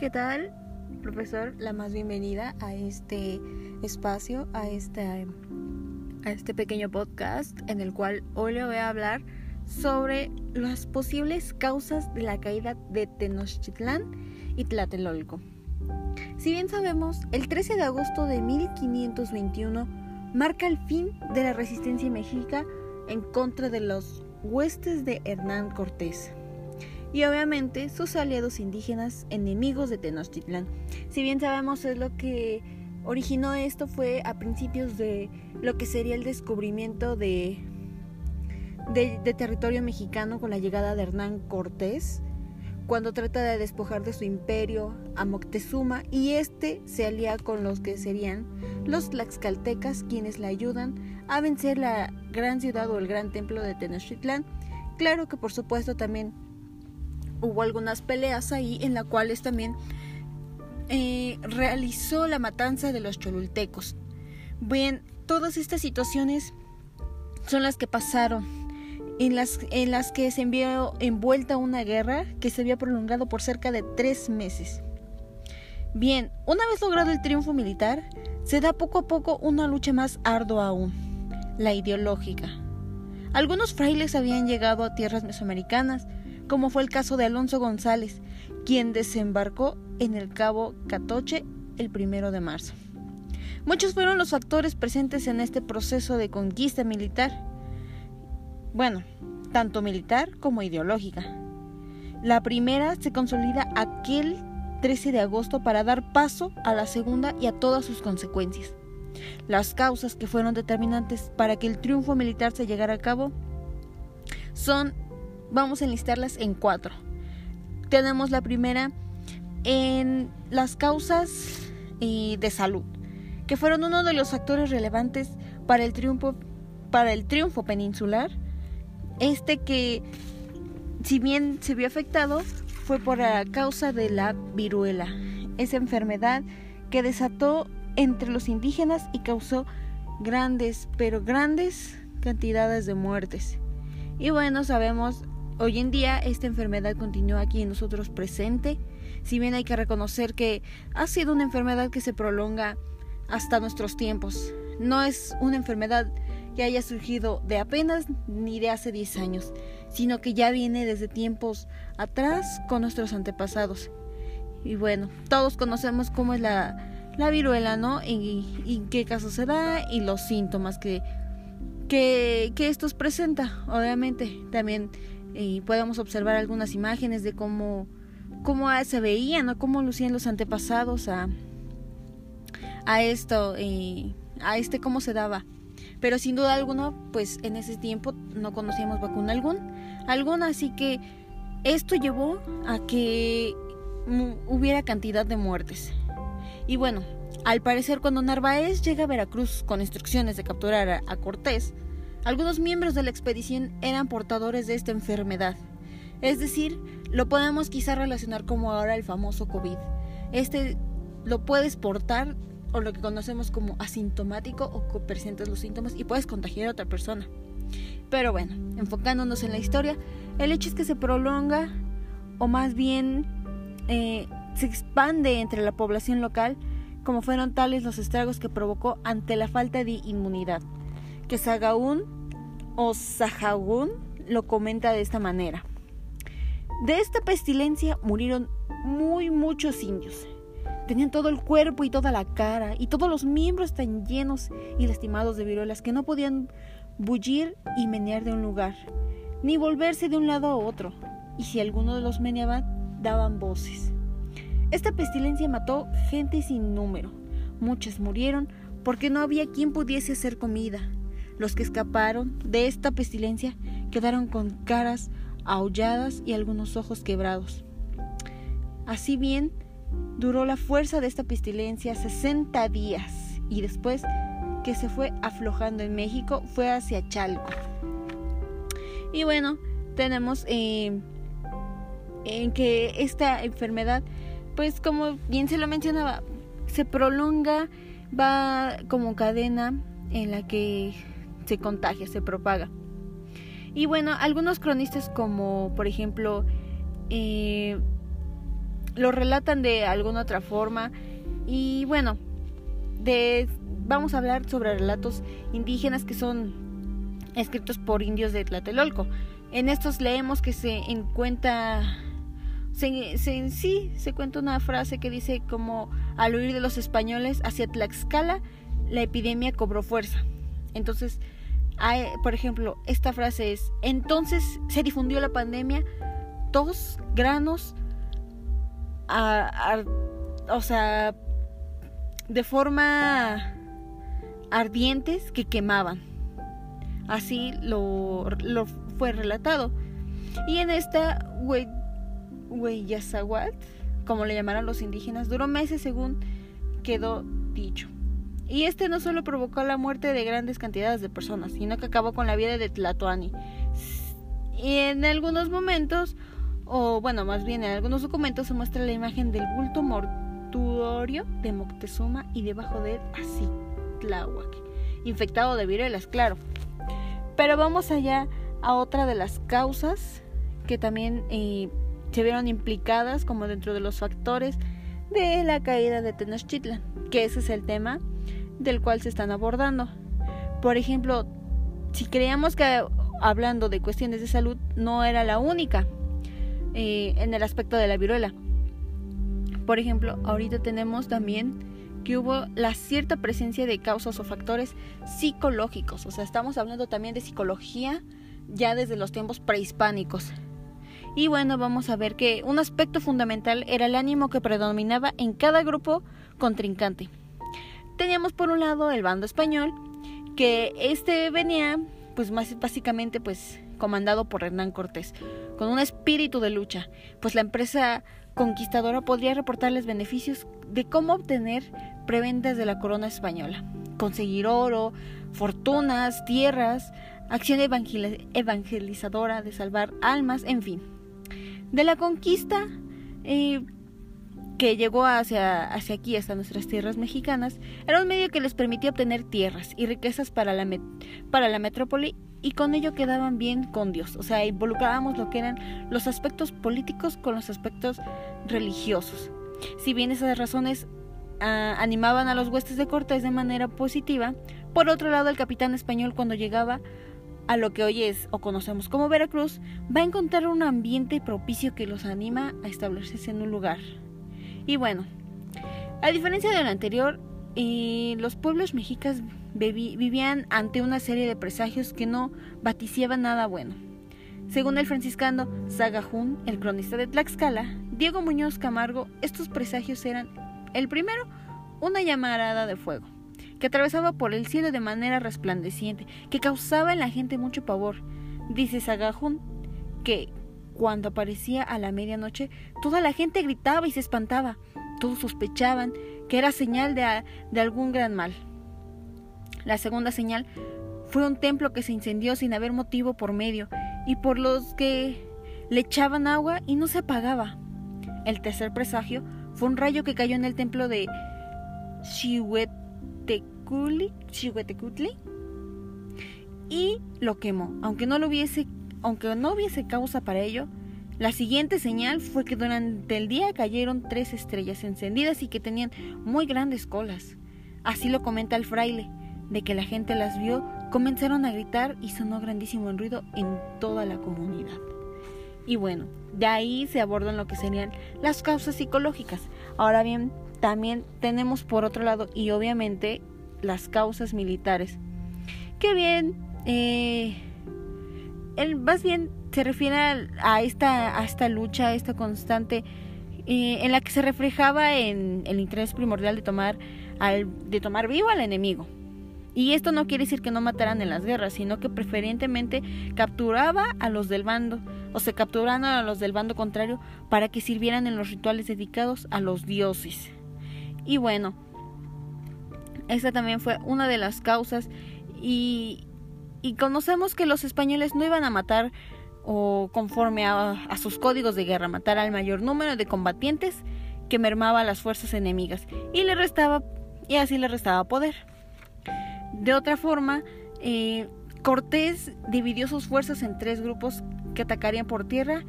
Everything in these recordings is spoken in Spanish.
¿qué tal? Profesor, la más bienvenida a este espacio, a este, a este pequeño podcast en el cual hoy le voy a hablar sobre las posibles causas de la caída de Tenochtitlán y Tlatelolco. Si bien sabemos, el 13 de agosto de 1521 marca el fin de la resistencia mexica en contra de los huestes de Hernán Cortés y obviamente sus aliados indígenas enemigos de Tenochtitlán. Si bien sabemos es lo que originó esto fue a principios de lo que sería el descubrimiento de, de, territorio mexicano con la llegada de Hernán Cortés, cuando trata de despojar de su imperio a Moctezuma y este se alía con los que serían los tlaxcaltecas quienes le ayudan a vencer la gran ciudad o el gran templo de Tenochtitlán. Claro que por supuesto también hubo algunas peleas ahí en las cuales también eh, realizó la matanza de los cholultecos. Bien, todas estas situaciones son las que pasaron, en las, en las que se envió envuelta una guerra que se había prolongado por cerca de tres meses. Bien, una vez logrado el triunfo militar, se da poco a poco una lucha más ardua aún, la ideológica. Algunos frailes habían llegado a tierras mesoamericanas, como fue el caso de Alonso González, quien desembarcó en el Cabo Catoche el primero de marzo. Muchos fueron los factores presentes en este proceso de conquista militar. Bueno, tanto militar como ideológica. La primera se consolida aquel 13 de agosto para dar paso a la segunda y a todas sus consecuencias. Las causas que fueron determinantes para que el triunfo militar se llegara a cabo son vamos a enlistarlas en cuatro. Tenemos la primera en las causas eh, de salud, que fueron uno de los factores relevantes para el triunfo, para el triunfo peninsular. Este que, si bien se vio afectado, fue por la causa de la viruela, esa enfermedad que desató entre los indígenas y causó grandes, pero grandes cantidades de muertes. Y bueno, sabemos Hoy en día esta enfermedad continúa aquí en nosotros presente, si bien hay que reconocer que ha sido una enfermedad que se prolonga hasta nuestros tiempos. No es una enfermedad que haya surgido de apenas ni de hace 10 años, sino que ya viene desde tiempos atrás con nuestros antepasados. Y bueno, todos conocemos cómo es la, la viruela, ¿no? Y, en qué caso se da y los síntomas que, que, que estos presenta. Obviamente, también y podemos observar algunas imágenes de cómo, cómo se veían o cómo lucían los antepasados a, a esto, y a este cómo se daba. Pero sin duda alguna, pues en ese tiempo no conocíamos vacuna algún, alguna, así que esto llevó a que hubiera cantidad de muertes. Y bueno, al parecer cuando Narváez llega a Veracruz con instrucciones de capturar a Cortés, algunos miembros de la expedición eran portadores de esta enfermedad. Es decir, lo podemos quizá relacionar como ahora el famoso COVID. Este lo puedes portar o lo que conocemos como asintomático o que presentes los síntomas y puedes contagiar a otra persona. Pero bueno, enfocándonos en la historia, el hecho es que se prolonga o más bien eh, se expande entre la población local como fueron tales los estragos que provocó ante la falta de inmunidad que Sagaún o Sahagún lo comenta de esta manera. De esta pestilencia murieron muy muchos indios. Tenían todo el cuerpo y toda la cara y todos los miembros tan llenos y lastimados de viruelas que no podían bullir y menear de un lugar, ni volverse de un lado a otro, y si alguno de los meneaban, daban voces. Esta pestilencia mató gente sin número. Muchas murieron porque no había quien pudiese hacer comida, los que escaparon de esta pestilencia quedaron con caras aulladas y algunos ojos quebrados. Así bien, duró la fuerza de esta pestilencia 60 días y después que se fue aflojando en México fue hacia Chalco. Y bueno, tenemos eh, en que esta enfermedad, pues como bien se lo mencionaba, se prolonga, va como cadena en la que se contagia, se propaga. Y bueno, algunos cronistas como por ejemplo eh, lo relatan de alguna otra forma. Y bueno, vamos a hablar sobre relatos indígenas que son escritos por indios de Tlatelolco. En estos leemos que se encuentra se, se, sí se cuenta una frase que dice como al huir de los españoles hacia Tlaxcala la epidemia cobró fuerza. Entonces, por ejemplo, esta frase es, entonces se difundió la pandemia, tos, granos, o sea, de forma ardientes que quemaban. Así lo, lo fue relatado. Y en esta Hueyazahuat, como le llamaron los indígenas, duró meses según quedó dicho. Y este no solo provocó la muerte de grandes cantidades de personas, sino que acabó con la vida de Tlatoani. Y en algunos momentos, o bueno, más bien en algunos documentos se muestra la imagen del bulto mortuorio de Moctezuma y debajo de él así Tláhuac, infectado de viruelas, claro. Pero vamos allá a otra de las causas que también eh, se vieron implicadas como dentro de los factores de la caída de Tenochtitlan, que ese es el tema del cual se están abordando. Por ejemplo, si creíamos que hablando de cuestiones de salud no era la única eh, en el aspecto de la viruela. Por ejemplo, ahorita tenemos también que hubo la cierta presencia de causas o factores psicológicos. O sea, estamos hablando también de psicología ya desde los tiempos prehispánicos. Y bueno, vamos a ver que un aspecto fundamental era el ánimo que predominaba en cada grupo contrincante. Teníamos por un lado el bando español, que este venía pues más básicamente pues comandado por Hernán Cortés, con un espíritu de lucha, pues la empresa conquistadora podría reportarles beneficios de cómo obtener prebendas de la corona española, conseguir oro, fortunas, tierras, acción evangelizadora de salvar almas, en fin. De la conquista eh, que llegó hacia, hacia aquí, hasta nuestras tierras mexicanas, era un medio que les permitía obtener tierras y riquezas para la, para la metrópoli y con ello quedaban bien con Dios. O sea, involucrábamos lo que eran los aspectos políticos con los aspectos religiosos. Si bien esas razones ah, animaban a los huestes de Cortés de manera positiva, por otro lado el capitán español cuando llegaba a lo que hoy es o conocemos como Veracruz, va a encontrar un ambiente propicio que los anima a establecerse en un lugar. Y bueno, a diferencia de lo anterior, eh, los pueblos mexicas vivían ante una serie de presagios que no vaticiaban nada bueno. Según el franciscano Sagajún, el cronista de Tlaxcala, Diego Muñoz Camargo, estos presagios eran, el primero, una llamarada de fuego que atravesaba por el cielo de manera resplandeciente, que causaba en la gente mucho pavor. Dice Sagajún que cuando aparecía a la medianoche, toda la gente gritaba y se espantaba. Todos sospechaban que era señal de, de algún gran mal. La segunda señal fue un templo que se incendió sin haber motivo por medio y por los que le echaban agua y no se apagaba. El tercer presagio fue un rayo que cayó en el templo de Chihuet y lo quemó. Aunque no lo hubiese, aunque no hubiese causa para ello, la siguiente señal fue que durante el día cayeron tres estrellas encendidas y que tenían muy grandes colas. Así lo comenta el fraile, de que la gente las vio, comenzaron a gritar y sonó grandísimo el ruido en toda la comunidad. Y bueno, de ahí se abordan lo que serían las causas psicológicas. Ahora bien, también tenemos por otro lado, y obviamente, las causas militares. Que bien, eh, más bien se refiere a esta, a esta lucha, a esta constante, en la que se reflejaba en el interés primordial de tomar, de tomar vivo al enemigo. Y esto no quiere decir que no mataran en las guerras, sino que preferentemente capturaba a los del bando, o se capturaban a los del bando contrario para que sirvieran en los rituales dedicados a los dioses. Y bueno, esta también fue una de las causas y, conocemos que los españoles no iban a matar o conforme a, a, sus códigos de guerra, matar al mayor número de combatientes que mermaba a las fuerzas enemigas y le restaba y así le restaba poder. De otra forma, eh, Cortés dividió sus fuerzas en tres grupos que atacarían por tierra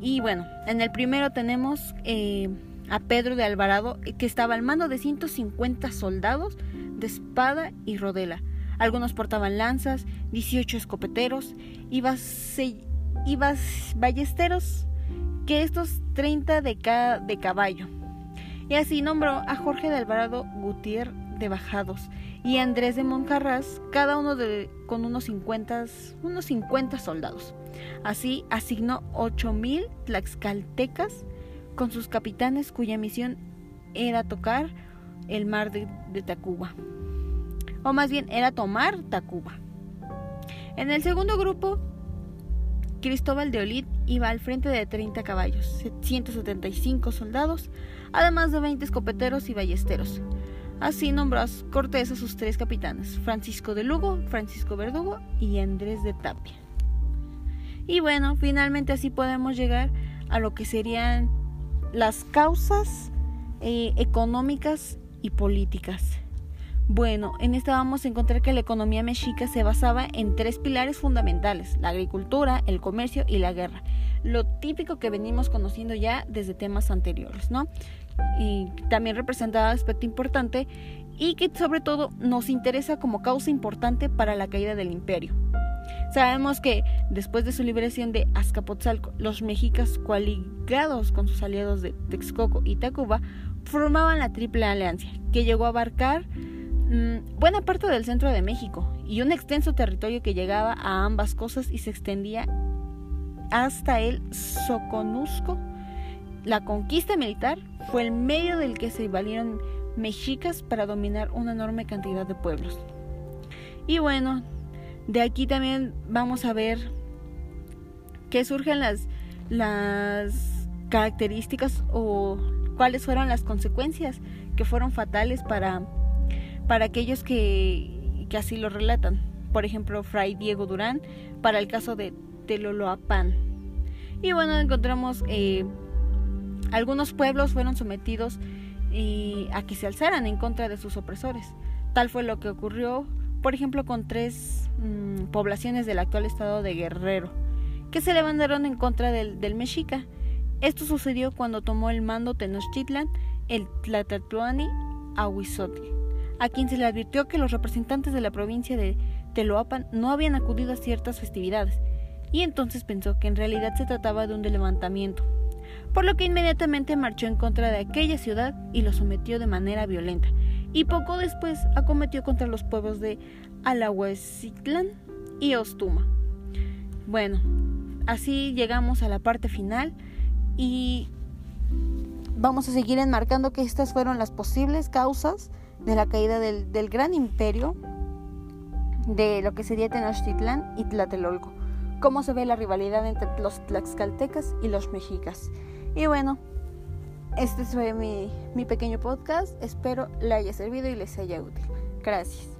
y bueno, en el primero tenemos eh, a Pedro de Alvarado, que estaba al mando de 150 soldados de espada y rodela. Algunos portaban lanzas, 18 escopeteros y, ballesteros, que estos 30 de, de caballo. Y así nombró a Jorge de Alvarado Gutiérrez de Bajados y Andrés de Moncarras, cada uno de, con unos 50, unos 50 soldados. Así asignó 8.000 tlaxcaltecas con sus capitanes cuya misión era tocar el mar de, Tacuba. O más bien era tomar Tacuba. En el segundo grupo, Cristóbal de Olid iba al frente de 30 caballos, 175 soldados, además de 20 escopeteros y ballesteros. Así nombró Cortés a sus tres capitanes, Francisco de Lugo, Francisco Verdugo y Andrés de Tapia. Y bueno, finalmente así podemos llegar a lo que serían las causas eh, económicas y políticas. Bueno, en esta vamos a encontrar que la economía mexica se basaba en tres pilares fundamentales, la agricultura, el comercio y la guerra. Lo típico que venimos conociendo ya desde temas anteriores, ¿no? Y también representaba aspecto importante y que sobre todo nos interesa como causa importante para la caída del imperio. Sabemos que después de su liberación de Azcapotzalco, los mexicas coaligados con sus aliados de Texcoco y Tacuba formaban la Triple Alianza, que llegó a abarcar mm, buena parte del centro de México y un extenso territorio que llegaba a ambas cosas y se extendía hasta el Soconusco. La conquista militar fue el medio del que se valieron mexicas para dominar una enorme cantidad de pueblos. Y bueno, de aquí también vamos a ver qué surgen las, las características o cuáles fueron las consecuencias que fueron fatales para, para aquellos que, así lo relatan. Por ejemplo, Fray Diego Durán para el caso de Teloloapan. Y bueno, encontramos eh, algunos pueblos fueron sometidos y a que se alzaran en contra de sus opresores. Tal fue lo que ocurrió por ejemplo, con tres mm, poblaciones del actual estado de Guerrero, que se levantaron en contra del, Mexica. Esto sucedió cuando tomó el mando Tenochtitlan el Tlatatluani Ahuizotl, a quien se le advirtió que los representantes de la provincia de Teloapan no habían acudido a ciertas festividades, y entonces pensó que en realidad se trataba de un levantamiento, por lo que inmediatamente marchó en contra de aquella ciudad y lo sometió de manera violenta, y poco después acometió contra los pueblos de Alahuacitlán y Ostuma. Bueno, así llegamos a la parte final y vamos a seguir enmarcando que estas fueron las posibles causas de la caída del, del gran imperio de lo que sería Tenochtitlán y Tlatelolco. Cómo se ve la rivalidad entre los tlaxcaltecas y los mexicas. Y bueno, este fue mi, mi pequeño podcast. Espero le haya servido y les haya útil. Gracias.